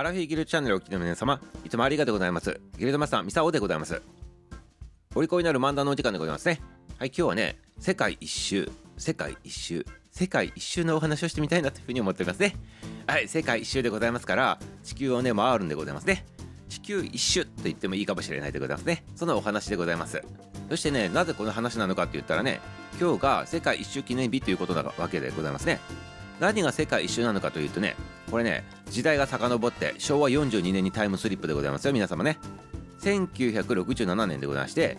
アラフィギルチャンネルをお聞きの皆様、いつもありがとうございます。ギルドマスター、ミサオでございます。お利口になる漫談のお時間でございますね。はい、今日はね、世界一周、世界一周、世界一周のお話をしてみたいなというふうに思っておりますね。はい、世界一周でございますから、地球をね、回るんでございますね。地球一周と言ってもいいかもしれないでございますね。そのお話でございます。そしてね、なぜこの話なのかって言ったらね、今日が世界一周記念日ということなわけでございますね。何が世界一周なのかというとねこれね時代が遡って昭和42年にタイムスリップでございますよ皆様ね。1967年でございまして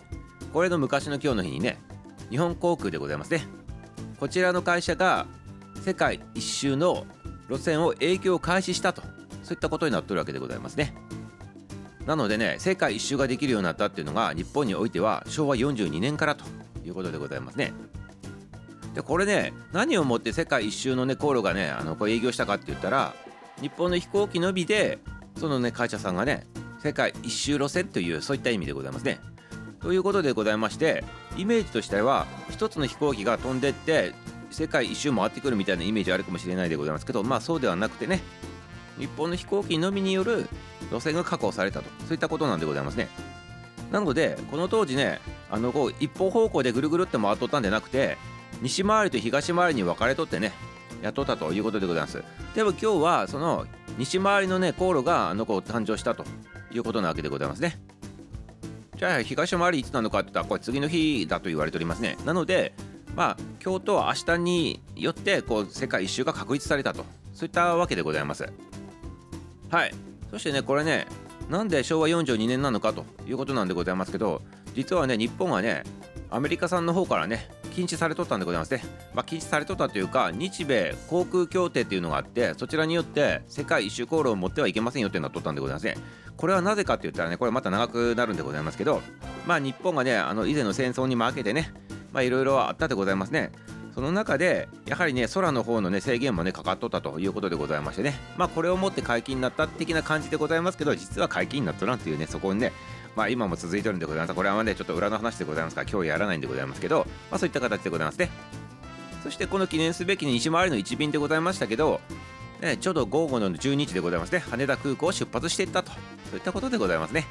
これの昔の今日の日にね日本航空でございますね。こちらの会社が世界一周の路線を営業開始したとそういったことになってるわけでございますね。なのでね世界一周ができるようになったっていうのが日本においては昭和42年からということでございますね。でこれね何をもって世界一周のね航路がねあのこう営業したかって言ったら日本の飛行機のみでそのね会社さんがね世界一周路線というそういった意味でございますね。ということでございましてイメージとしては一つの飛行機が飛んでって世界一周回ってくるみたいなイメージあるかもしれないでございますけどまあそうではなくてね日本の飛行機のみによる路線が確保されたとそういったことなんでございますね。なのでこの当時ねあのこう一方方向でぐるぐるって回っとったんじゃなくて西回りと東回りに分かれとってね雇ったということでございます。でも今日はその西回りのね航路があの子誕生したということなわけでございますね。じゃあ東回りいつなのかって言ったらこれ次の日だと言われておりますね。なのでまあ今日と明日によってこう世界一周が確立されたと。そういったわけでございます。はい。そしてねこれねなんで昭和42年なのかということなんでございますけど実はね日本はねアメリカ産の方からね禁止されとったんでございますね、まあ、禁止されとったというか日米航空協定っていうのがあってそちらによって世界一周航路を持ってはいけませんよっていうのが取ったんでございますね。これはなぜかって言ったらねこれまた長くなるんでございますけどまあ日本がねあの以前の戦争に負けてねまあいろいろあったでございますね。その中でやはりね空の方のね制限もねかかっとったということでございましてね。まあこれをもって解禁になった的な感じでございますけど実は解禁になっとらんっていうねそこにねまあ今も続いてるんでございます。これはねちょっと裏の話でございますから今日やらないんでございますけどまあそういった形でございますね。そしてこの記念すべき西回りの一便でございましたけどね、ちょうど午後の12時でございますね。羽田空港を出発していったと。そういったことでございますね。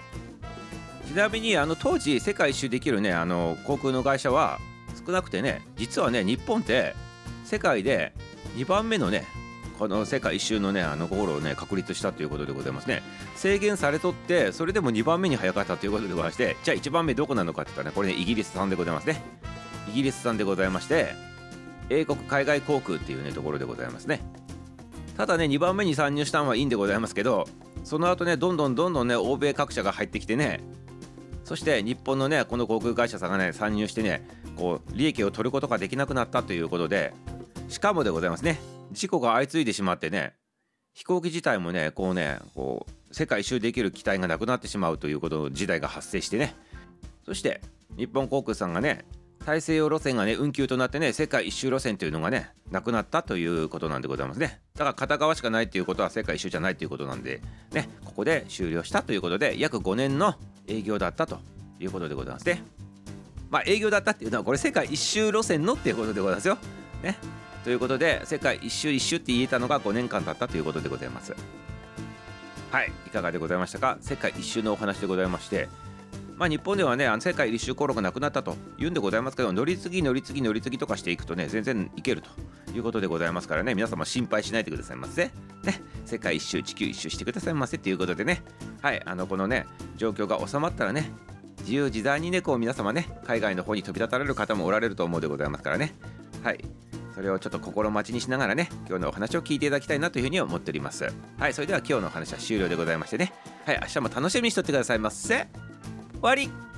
ちなみにあの当時世界一周できるねあの航空の会社は少なくてね実はね日本って世界で2番目のねこの世界一周のねあの航路をね確立したということでございますね。制限されとってそれでも2番目に早かったということでございましてじゃあ1番目どこなのかって言ったらねこれねイギリス産でございますね。イギリス産でございまして英国海外航空っていうねところでございますね。ただね2番目に参入したのはいいんでございますけどその後ねどんどんどんどんね欧米各社が入ってきてねそして日本のねこの航空会社さんがね参入してねこう利益を取ることができなくなったということでしかもでございますね。事故が相次いでしまってね飛行機自体もねこうねこう世界一周できる機体がなくなってしまうということ時代が発生してね。そして日本航空さんがね大西洋路線がね運休となってね世界一周路線というのがねなくなったということなんでございますね。だから片側しかないっていうことは世界一周じゃないということなんでねここで終了したということで約5年の営業だったということでございますね。まあ営業だったっていうのはこれ世界一周路線のっていうことでございますよ。ね。ということで世界一周一周って言えたのが5年間経ったということでございます。はいいかがでございましたか？世界一周のお話でございましてまあ、日本ではねあの世界一周航路がなくなったというんでございますけど乗り継ぎ乗り継ぎ乗り継ぎとかしていくとね全然いけるということでございますからね。皆様心配しないでくださいませ。ね世界一周地球一周してくださいませということでね。はいあのこのね状況が収まったらね自由自在にねこう皆様ね海外の方に飛び立たれる方もおられると思うでございますからね。はい。それをちょっと心待ちにしながらね今日のお話を聞いていただきたいなというふうに思っております。はいそれでは今日のお話は終了でございましてね。はい明日も楽しみにしとってくださいませ。終わり。